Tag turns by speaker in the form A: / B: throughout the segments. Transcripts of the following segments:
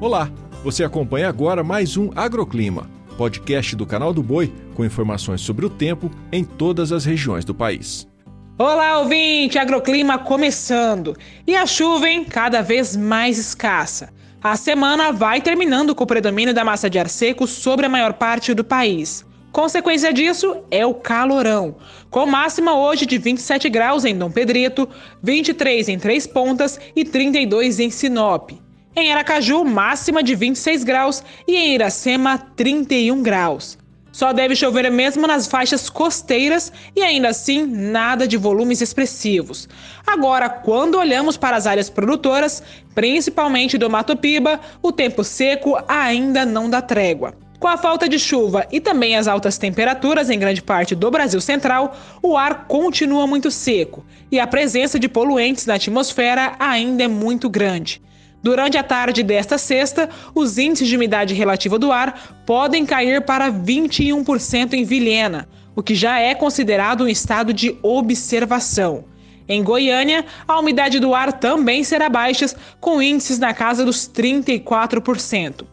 A: Olá, você acompanha agora mais um Agroclima, podcast do canal do Boi com informações sobre o tempo em todas as regiões do país.
B: Olá, ouvinte! Agroclima começando. E a chuva, hein? Cada vez mais escassa. A semana vai terminando com o predomínio da massa de ar seco sobre a maior parte do país. Consequência disso é o calorão, com máxima hoje de 27 graus em Dom Pedrito, 23 em Três Pontas e 32 em Sinop. Em Aracaju, máxima de 26 graus e em Iracema, 31 graus. Só deve chover mesmo nas faixas costeiras e ainda assim nada de volumes expressivos. Agora, quando olhamos para as áreas produtoras, principalmente do Mato Piba, o tempo seco ainda não dá trégua. Com a falta de chuva e também as altas temperaturas em grande parte do Brasil Central, o ar continua muito seco e a presença de poluentes na atmosfera ainda é muito grande. Durante a tarde desta sexta, os índices de umidade relativa do ar podem cair para 21% em Vilhena, o que já é considerado um estado de observação. Em Goiânia, a umidade do ar também será baixa, com índices na casa dos 34%.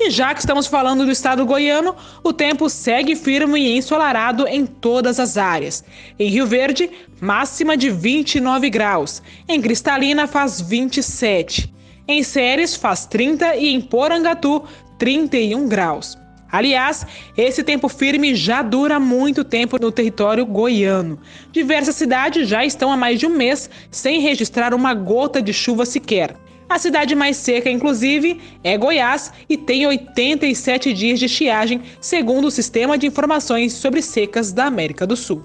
B: E já que estamos falando do estado goiano, o tempo segue firme e ensolarado em todas as áreas. Em Rio Verde, máxima de 29 graus. Em Cristalina, faz 27. Em Séries faz 30 e em Porangatu 31 graus. Aliás, esse tempo firme já dura muito tempo no território goiano. Diversas cidades já estão há mais de um mês sem registrar uma gota de chuva sequer. A cidade mais seca, inclusive, é Goiás e tem 87 dias de estiagem, segundo o Sistema de Informações sobre Secas da América do Sul.